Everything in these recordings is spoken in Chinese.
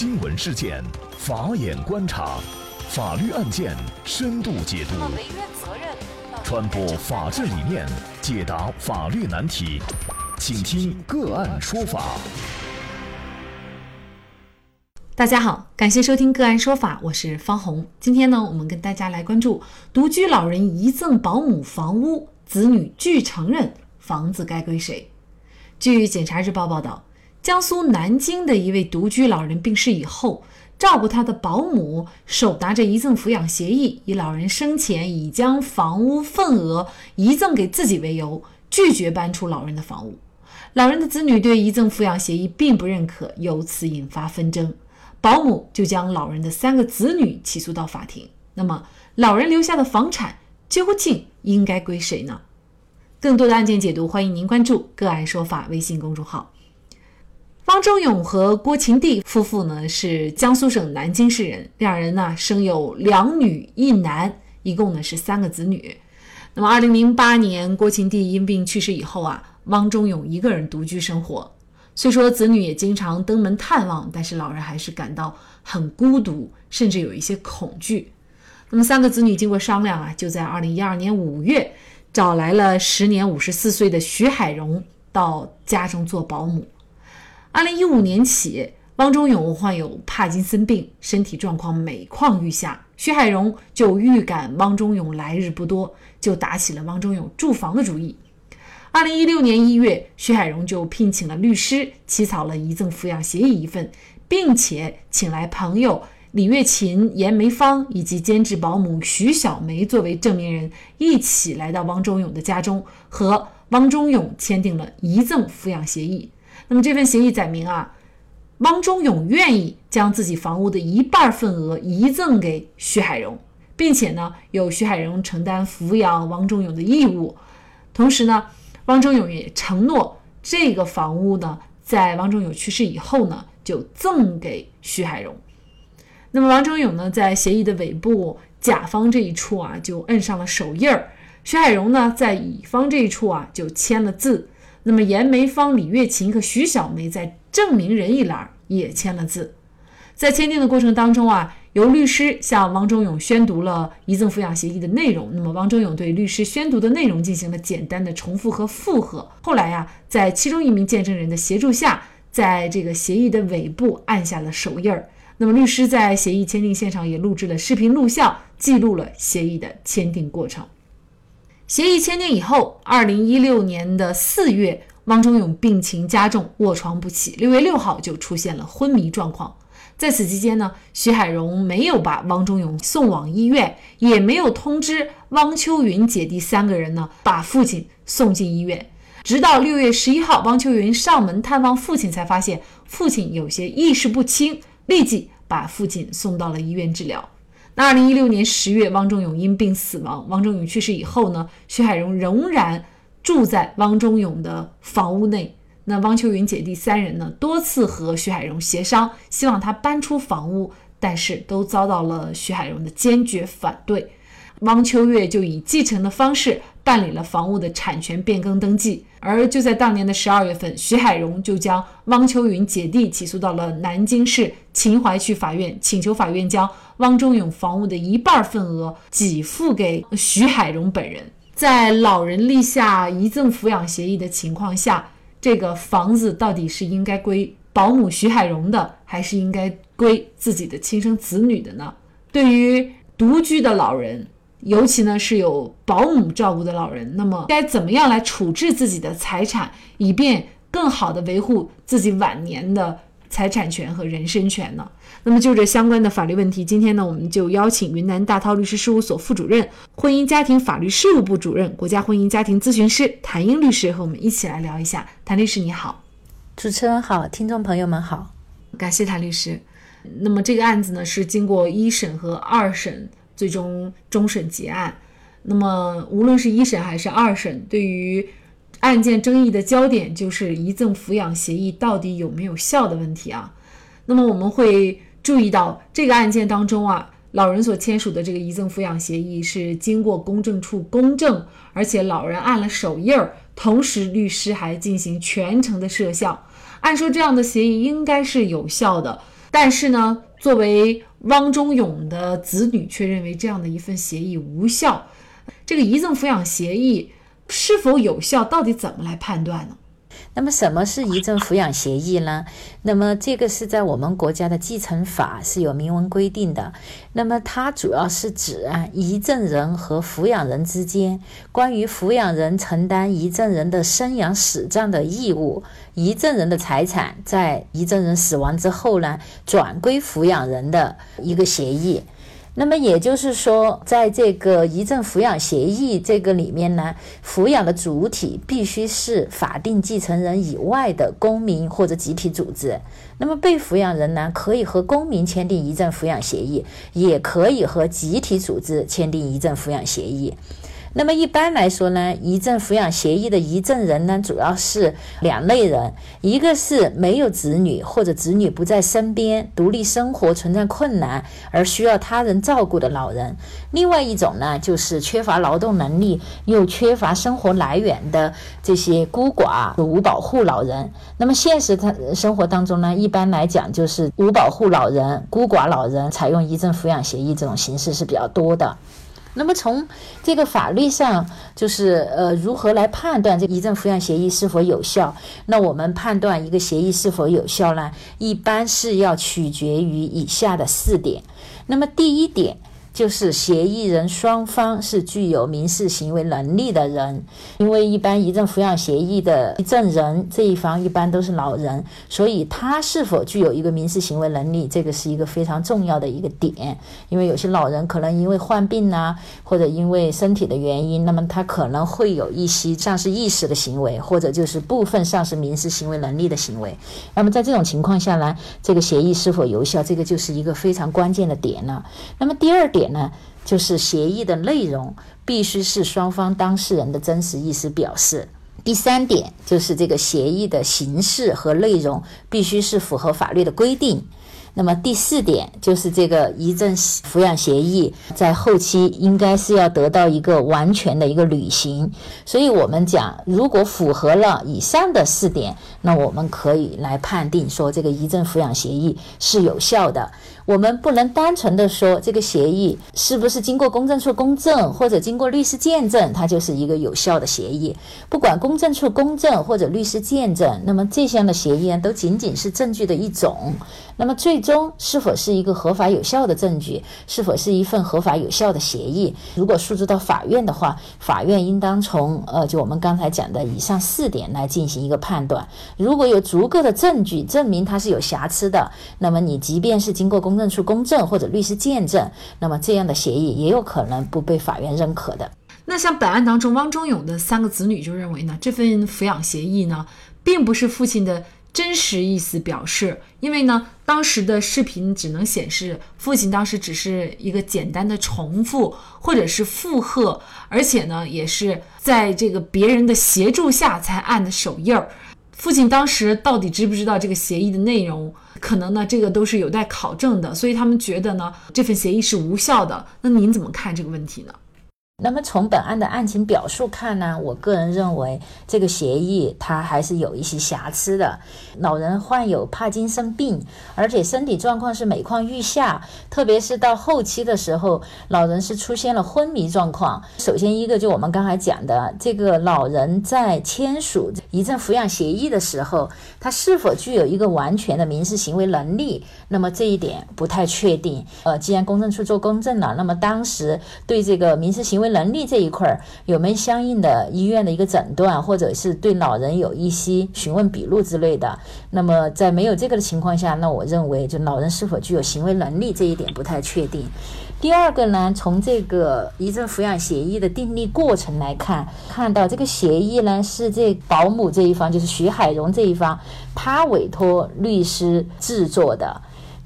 新闻事件，法眼观察，法律案件深度解读，传播法治理念，解答法律难题，请听个案说法。大家好，感谢收听个案说法，我是方红。今天呢，我们跟大家来关注独居老人遗赠保姆房屋，子女拒承认，房子该归谁？据检察日报报道。江苏南京的一位独居老人病逝以后，照顾他的保姆手拿着遗赠抚养协议，以老人生前已将房屋份额遗赠给自己为由，拒绝搬出老人的房屋。老人的子女对遗赠抚养协议并不认可，由此引发纷争。保姆就将老人的三个子女起诉到法庭。那么，老人留下的房产究竟应该归谁呢？更多的案件解读，欢迎您关注“个案说法”微信公众号。汪忠勇和郭琴娣夫妇呢是江苏省南京市人，两人呢生有两女一男，一共呢是三个子女。那么，二零零八年郭琴娣因病去世以后啊，汪忠勇一个人独居生活。虽说子女也经常登门探望，但是老人还是感到很孤独，甚至有一些恐惧。那么，三个子女经过商量啊，就在二零一二年五月找来了时年五十四岁的徐海荣到家中做保姆。二零一五年起，汪忠勇患有帕金森病，身体状况每况愈下。徐海荣就预感汪忠勇来日不多，就打起了汪忠勇住房的主意。二零一六年一月，徐海荣就聘请了律师，起草了遗赠抚养协议一份，并且请来朋友李月琴、严梅芳以及监制保姆徐小梅作为证明人，一起来到汪忠勇的家中，和汪忠勇签订了遗赠抚养协议。那么这份协议载明啊，汪忠勇愿意将自己房屋的一半份额遗赠给徐海荣，并且呢，由徐海荣承担抚养汪忠勇的义务。同时呢，汪忠勇也承诺这个房屋呢，在汪忠勇去世以后呢，就赠给徐海荣。那么汪忠勇呢，在协议的尾部甲方这一处啊，就摁上了手印儿；徐海荣呢，在乙方这一处啊，就签了字。那么，严梅芳、李月琴和徐小梅在证明人一栏也签了字。在签订的过程当中啊，由律师向汪忠勇宣读了遗赠抚养协议的内容。那么，汪忠勇对律师宣读的内容进行了简单的重复和复核。后来呀，在其中一名见证人的协助下，在这个协议的尾部按下了手印儿。那么，律师在协议签订现场也录制了视频录像，记录了协议的签订过程。协议签订以后，二零一六年的四月，汪忠勇病情加重，卧床不起。六月六号就出现了昏迷状况。在此期间呢，徐海荣没有把汪忠勇送往医院，也没有通知汪秋云姐弟三个人呢把父亲送进医院。直到六月十一号，汪秋云上门探望父亲，才发现父亲有些意识不清，立即把父亲送到了医院治疗。那二零一六年十月，汪忠勇因病死亡。汪忠勇去世以后呢，徐海荣仍然住在汪忠勇的房屋内。那汪秋云姐弟三人呢，多次和徐海荣协商，希望他搬出房屋，但是都遭到了徐海荣的坚决反对。汪秋月就以继承的方式办理了房屋的产权变更登记，而就在当年的十二月份，徐海荣就将汪秋云姐弟起诉到了南京市秦淮区法院，请求法院将汪忠勇房屋的一半份额给付给徐海荣本人。在老人立下遗赠抚养协议的情况下，这个房子到底是应该归保姆徐海荣的，还是应该归自己的亲生子女的呢？对于独居的老人。尤其呢是有保姆照顾的老人，那么该怎么样来处置自己的财产，以便更好的维护自己晚年的财产权和人身权呢？那么就这相关的法律问题，今天呢我们就邀请云南大韬律师事务所副主任、婚姻家庭法律事务部主任、国家婚姻家庭咨询师谭英律师和我们一起来聊一下。谭律师你好，主持人好，听众朋友们好，感谢谭律师。那么这个案子呢是经过一审和二审。最终终审结案，那么无论是一审还是二审，对于案件争议的焦点就是遗赠抚养协议到底有没有效的问题啊。那么我们会注意到这个案件当中啊，老人所签署的这个遗赠抚养协议是经过公证处公证，而且老人按了手印儿，同时律师还进行全程的摄像。按说这样的协议应该是有效的。但是呢，作为汪忠勇的子女，却认为这样的一份协议无效。这个遗赠抚养协议是否有效，到底怎么来判断呢？那么什么是遗赠抚养协议呢？那么这个是在我们国家的继承法是有明文规定的。那么它主要是指啊遗赠人和抚养人之间关于抚养人承担遗赠人的生养死葬的义务，遗赠人的财产在遗赠人死亡之后呢转归抚养人的一个协议。那么也就是说，在这个遗赠抚养协议这个里面呢，抚养的主体必须是法定继承人以外的公民或者集体组织。那么被抚养人呢，可以和公民签订遗赠抚养协议，也可以和集体组织签订遗赠抚养协议。那么一般来说呢，遗赠抚养协议的遗赠人呢，主要是两类人，一个是没有子女或者子女不在身边，独立生活存在困难而需要他人照顾的老人；另外一种呢，就是缺乏劳动能力又缺乏生活来源的这些孤寡无保护老人。那么现实他生活当中呢，一般来讲就是无保护老人、孤寡老人采用遗赠抚养协议这种形式是比较多的。那么从这个法律上，就是呃，如何来判断这个遗赠抚养协议是否有效？那我们判断一个协议是否有效呢？一般是要取决于以下的四点。那么第一点。就是协议人双方是具有民事行为能力的人，因为一般遗赠抚养协议的遗赠人这一方一般都是老人，所以他是否具有一个民事行为能力，这个是一个非常重要的一个点。因为有些老人可能因为患病呐，或者因为身体的原因，那么他可能会有一些丧失意识的行为，或者就是部分丧失民事行为能力的行为。那么在这种情况下呢，这个协议是否有效，这个就是一个非常关键的点了。那么第二点。点呢，就是协议的内容必须是双方当事人的真实意思表示。第三点就是这个协议的形式和内容必须是符合法律的规定。那么第四点就是这个遗赠抚养协议在后期应该是要得到一个完全的一个履行。所以我们讲，如果符合了以上的四点，那我们可以来判定说这个遗赠抚养协议是有效的。我们不能单纯的说这个协议是不是经过公证处公证或者经过律师见证，它就是一个有效的协议。不管公证处公证或者律师见证，那么这项的协议都仅仅是证据的一种。那么最终是否是一个合法有效的证据，是否是一份合法有效的协议？如果诉诸到法院的话，法院应当从呃就我们刚才讲的以上四点来进行一个判断。如果有足够的证据证明它是有瑕疵的，那么你即便是经过公公证处公证或者律师见证，那么这样的协议也有可能不被法院认可的。那像本案当中，汪忠勇的三个子女就认为呢，这份抚养协议呢，并不是父亲的真实意思表示，因为呢，当时的视频只能显示父亲当时只是一个简单的重复或者是附和，而且呢，也是在这个别人的协助下才按的手印儿。父亲当时到底知不知道这个协议的内容？可能呢，这个都是有待考证的。所以他们觉得呢，这份协议是无效的。那您怎么看这个问题呢？那么从本案的案情表述看呢，我个人认为这个协议它还是有一些瑕疵的。老人患有帕金森病，而且身体状况是每况愈下，特别是到后期的时候，老人是出现了昏迷状况。首先一个就我们刚才讲的，这个老人在签署遗赠抚养协议的时候，他是否具有一个完全的民事行为能力？那么这一点不太确定。呃，既然公证处做公证了，那么当时对这个民事行为能力这一块儿有没有相应的医院的一个诊断，或者是对老人有一些询问笔录之类的？那么在没有这个的情况下，那我认为就老人是否具有行为能力这一点不太确定。第二个呢，从这个遗赠抚养协议的订立过程来看，看到这个协议呢是这保姆这一方，就是徐海荣这一方，他委托律师制作的。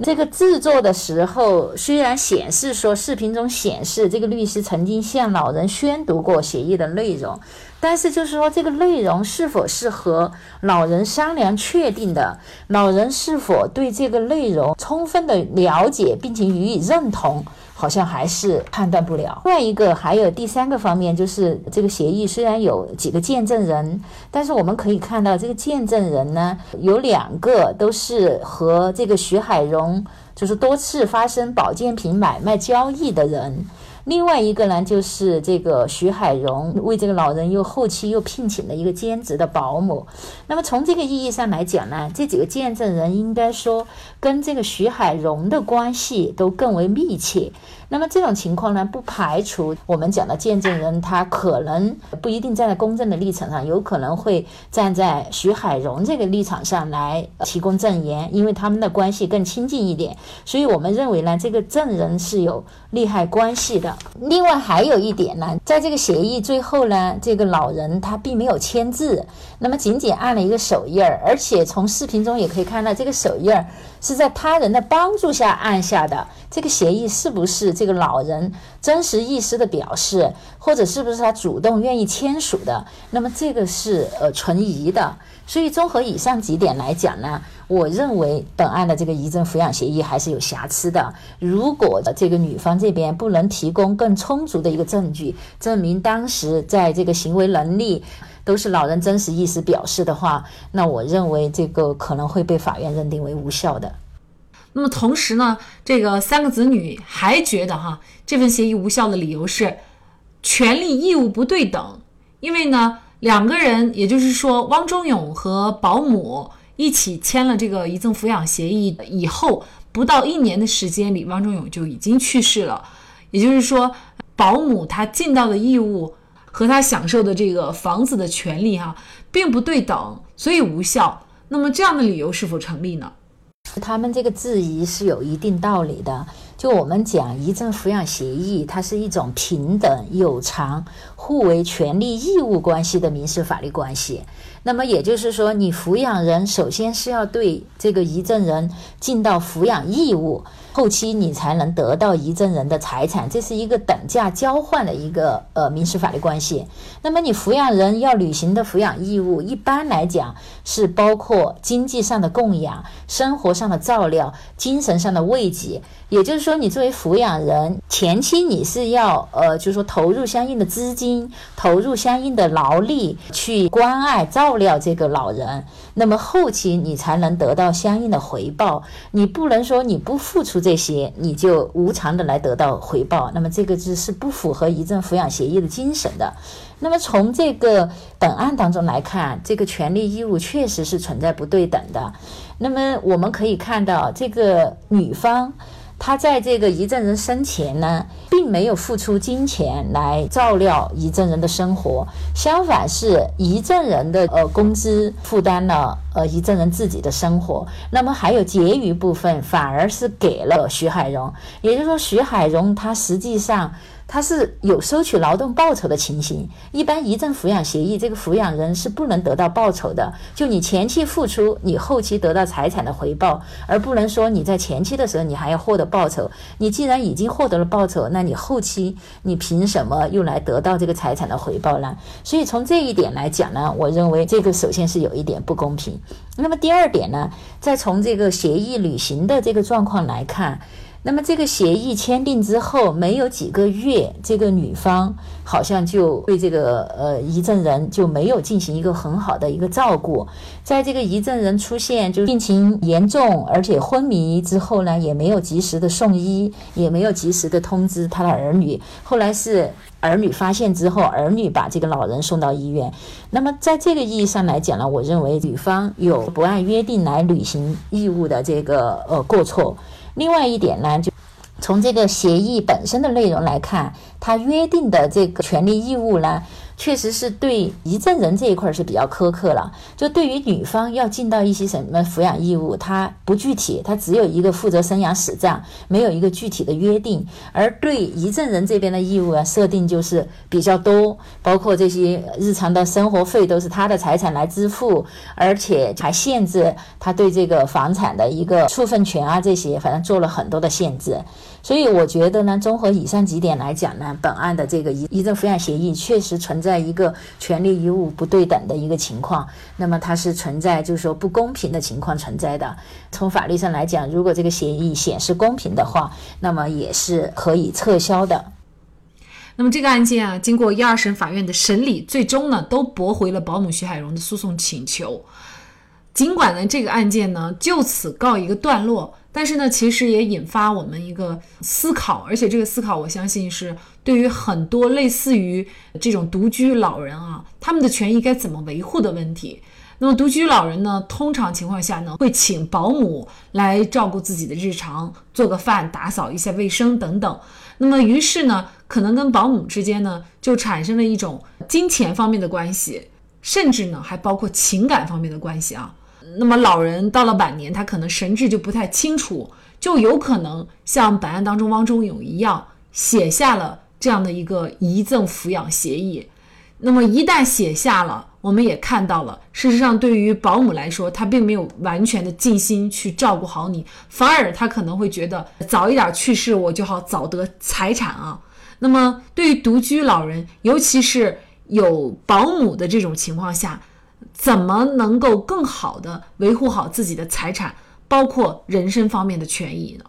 这个制作的时候，虽然显示说视频中显示这个律师曾经向老人宣读过协议的内容。但是就是说这个内容是否是和老人商量确定的，老人是否对这个内容充分的了解并且予以认同？好像还是判断不了。另外一个还有第三个方面，就是这个协议虽然有几个见证人，但是我们可以看到这个见证人呢，有两个都是和这个徐海荣就是多次发生保健品买卖交易的人。另外一个呢，就是这个徐海荣为这个老人又后期又聘请了一个兼职的保姆。那么从这个意义上来讲呢，这几个见证人应该说跟这个徐海荣的关系都更为密切。那么这种情况呢，不排除我们讲的见证人他可能不一定站在公正的立场上，有可能会站在徐海荣这个立场上来提供证言，因为他们的关系更亲近一点。所以我们认为呢，这个证人是有利害关系的。另外还有一点呢，在这个协议最后呢，这个老人他并没有签字，那么仅仅按了一个手印儿，而且从视频中也可以看到，这个手印儿是在他人的帮助下按下的。这个协议是不是这个老人真实意思的表示，或者是不是他主动愿意签署的？那么这个是呃存疑的。所以综合以上几点来讲呢，我认为本案的这个遗赠抚养协议还是有瑕疵的。如果这个女方这边不能提供更充足的一个证据，证明当时在这个行为能力都是老人真实意思表示的话，那我认为这个可能会被法院认定为无效的。那么同时呢，这个三个子女还觉得哈，这份协议无效的理由是权利义务不对等。因为呢，两个人，也就是说汪忠勇和保姆一起签了这个遗赠抚养协议以后，不到一年的时间里，汪忠勇就已经去世了。也就是说，保姆他尽到的义务和他享受的这个房子的权利哈，并不对等，所以无效。那么这样的理由是否成立呢？他们这个质疑是有一定道理的。就我们讲遗赠抚养协议，它是一种平等、有偿、互为权利义务关系的民事法律关系。那么也就是说，你抚养人首先是要对这个遗赠人尽到抚养义务。后期你才能得到遗赠人的财产，这是一个等价交换的一个呃民事法律关系。那么你抚养人要履行的抚养义务，一般来讲是包括经济上的供养、生活上的照料、精神上的慰藉。也就是说，你作为抚养人，前期你是要呃，就是说投入相应的资金，投入相应的劳力去关爱照料这个老人。那么后期你才能得到相应的回报。你不能说你不付出这些，你就无偿的来得到回报。那么这个是是不符合遗赠抚养协议的精神的。那么从这个本案当中来看，这个权利义务确实是存在不对等的。那么我们可以看到，这个女方。他在这个遗赠人生前呢，并没有付出金钱来照料遗赠人的生活，相反是遗赠人的呃工资负担了呃遗赠人自己的生活。那么还有结余部分，反而是给了徐海荣，也就是说，徐海荣他实际上。他是有收取劳动报酬的情形。一般遗赠抚养协议，这个抚养人是不能得到报酬的。就你前期付出，你后期得到财产的回报，而不能说你在前期的时候你还要获得报酬。你既然已经获得了报酬，那你后期你凭什么又来得到这个财产的回报呢？所以从这一点来讲呢，我认为这个首先是有一点不公平。那么第二点呢，再从这个协议履行的这个状况来看。那么这个协议签订之后，没有几个月，这个女方好像就对这个呃遗赠人就没有进行一个很好的一个照顾。在这个遗赠人出现就病情严重而且昏迷之后呢，也没有及时的送医，也没有及时的通知他的儿女。后来是儿女发现之后，儿女把这个老人送到医院。那么在这个意义上来讲呢，我认为女方有不按约定来履行义务的这个呃过错。另外一点呢，就从这个协议本身的内容来看，它约定的这个权利义务呢。确实是对遗赠人这一块是比较苛刻了。就对于女方要尽到一些什么抚养义务，它不具体，它只有一个负责生养死葬，没有一个具体的约定。而对遗赠人这边的义务啊，设定就是比较多，包括这些日常的生活费都是他的财产来支付，而且还限制他对这个房产的一个处分权啊，这些反正做了很多的限制。所以我觉得呢，综合以上几点来讲呢，本案的这个遗遗赠抚养协议确实存。在一个权利义务不对等的一个情况，那么它是存在就是说不公平的情况存在的。从法律上来讲，如果这个协议显示公平的话，那么也是可以撤销的。那么这个案件啊，经过一二审法院的审理，最终呢都驳回了保姆徐海荣的诉讼请求。尽管呢这个案件呢就此告一个段落，但是呢其实也引发我们一个思考，而且这个思考我相信是对于很多类似于这种独居老人啊，他们的权益该怎么维护的问题。那么独居老人呢，通常情况下呢会请保姆来照顾自己的日常，做个饭、打扫一下卫生等等。那么于是呢。可能跟保姆之间呢，就产生了一种金钱方面的关系，甚至呢还包括情感方面的关系啊。那么老人到了晚年，他可能神志就不太清楚，就有可能像本案当中汪忠勇一样，写下了这样的一个遗赠抚养协议。那么一旦写下了，我们也看到了，事实上对于保姆来说，他并没有完全的尽心去照顾好你，反而他可能会觉得早一点去世，我就好早得财产啊。那么，对于独居老人，尤其是有保姆的这种情况下，怎么能够更好的维护好自己的财产，包括人身方面的权益呢？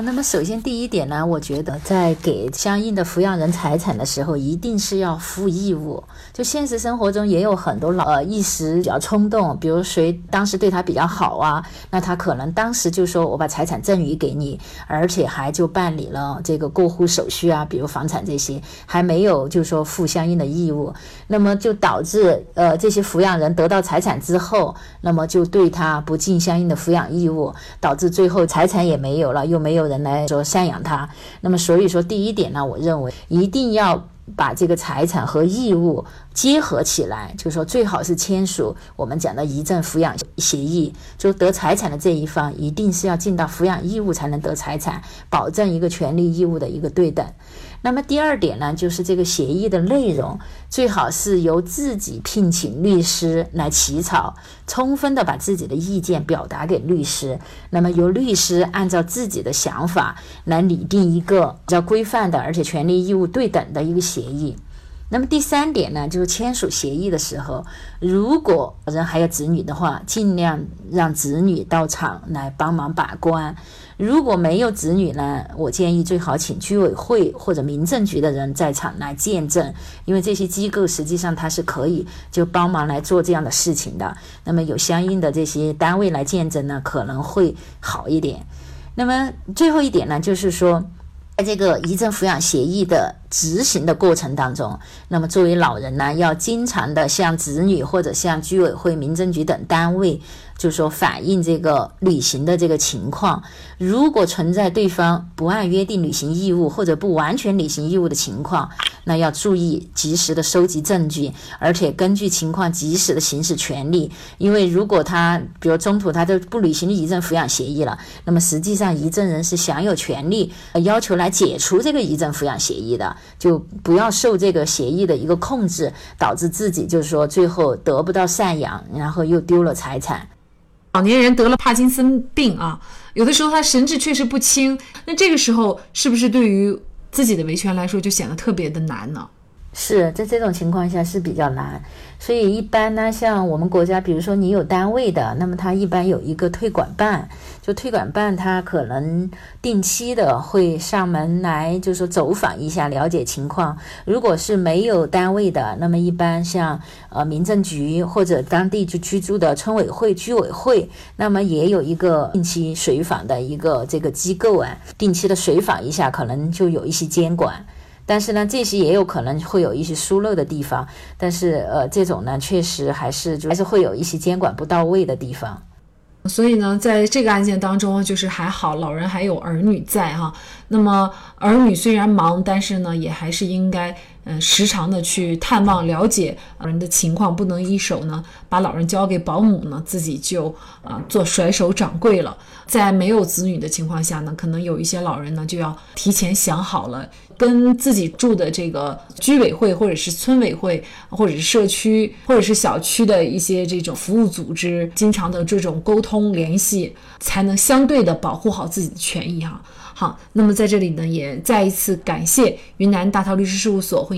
那么，首先第一点呢，我觉得在给相应的抚养人财产的时候，一定是要负义务。就现实生活中也有很多老呃一时比较冲动，比如谁当时对他比较好啊，那他可能当时就说我把财产赠与给你，而且还就办理了这个过户手续啊，比如房产这些，还没有就说负相应的义务，那么就导致呃这些抚养人得到财产之后，那么就对他不尽相应的抚养义务，导致最后财产也没有了，又没有。人来说赡养他，那么所以说第一点呢，我认为一定要把这个财产和义务结合起来，就是说最好是签署我们讲的遗赠抚养协议，就得财产的这一方一定是要尽到抚养义务才能得财产，保证一个权利义务的一个对等。那么第二点呢，就是这个协议的内容最好是由自己聘请律师来起草，充分的把自己的意见表达给律师，那么由律师按照自己的想法来拟定一个比较规范的，而且权利义务对等的一个协议。那么第三点呢，就是签署协议的时候，如果人还有子女的话，尽量让子女到场来帮忙把关。如果没有子女呢，我建议最好请居委会或者民政局的人在场来见证，因为这些机构实际上它是可以就帮忙来做这样的事情的。那么有相应的这些单位来见证呢，可能会好一点。那么最后一点呢，就是说。在这个遗赠抚养协议的执行的过程当中，那么作为老人呢，要经常的向子女或者向居委会、民政局等单位。就是说，反映这个履行的这个情况，如果存在对方不按约定履行义务或者不完全履行义务的情况，那要注意及时的收集证据，而且根据情况及时的行使权利。因为如果他比如中途他都不履行遗赠抚养协议了，那么实际上遗赠人是享有权利要求来解除这个遗赠抚养协议的，就不要受这个协议的一个控制，导致自己就是说最后得不到赡养，然后又丢了财产。老年人得了帕金森病啊，有的时候他神志确实不清，那这个时候是不是对于自己的维权来说就显得特别的难呢？是在这种情况下是比较难。所以一般呢，像我们国家，比如说你有单位的，那么他一般有一个推管办，就推管办他可能定期的会上门来，就是说走访一下，了解情况。如果是没有单位的，那么一般像呃民政局或者当地就居住的村委会、居委会，那么也有一个定期随访的一个这个机构啊，定期的随访一下，可能就有一些监管。但是呢，这些也有可能会有一些疏漏的地方，但是呃，这种呢，确实还是就还是会有一些监管不到位的地方。所以呢，在这个案件当中，就是还好老人还有儿女在哈。那么儿女虽然忙，但是呢，也还是应该嗯时常的去探望了解老人的情况，不能一手呢把老人交给保姆呢，自己就啊做甩手掌柜了。在没有子女的情况下呢，可能有一些老人呢就要提前想好了，跟自己住的这个居委会或者是村委会，或者是社区或者是小区的一些这种服务组织，经常的这种沟通联系，才能相对的保护好自己的权益哈。好，那么在这里呢，也再一次感谢云南大韬律师事务所会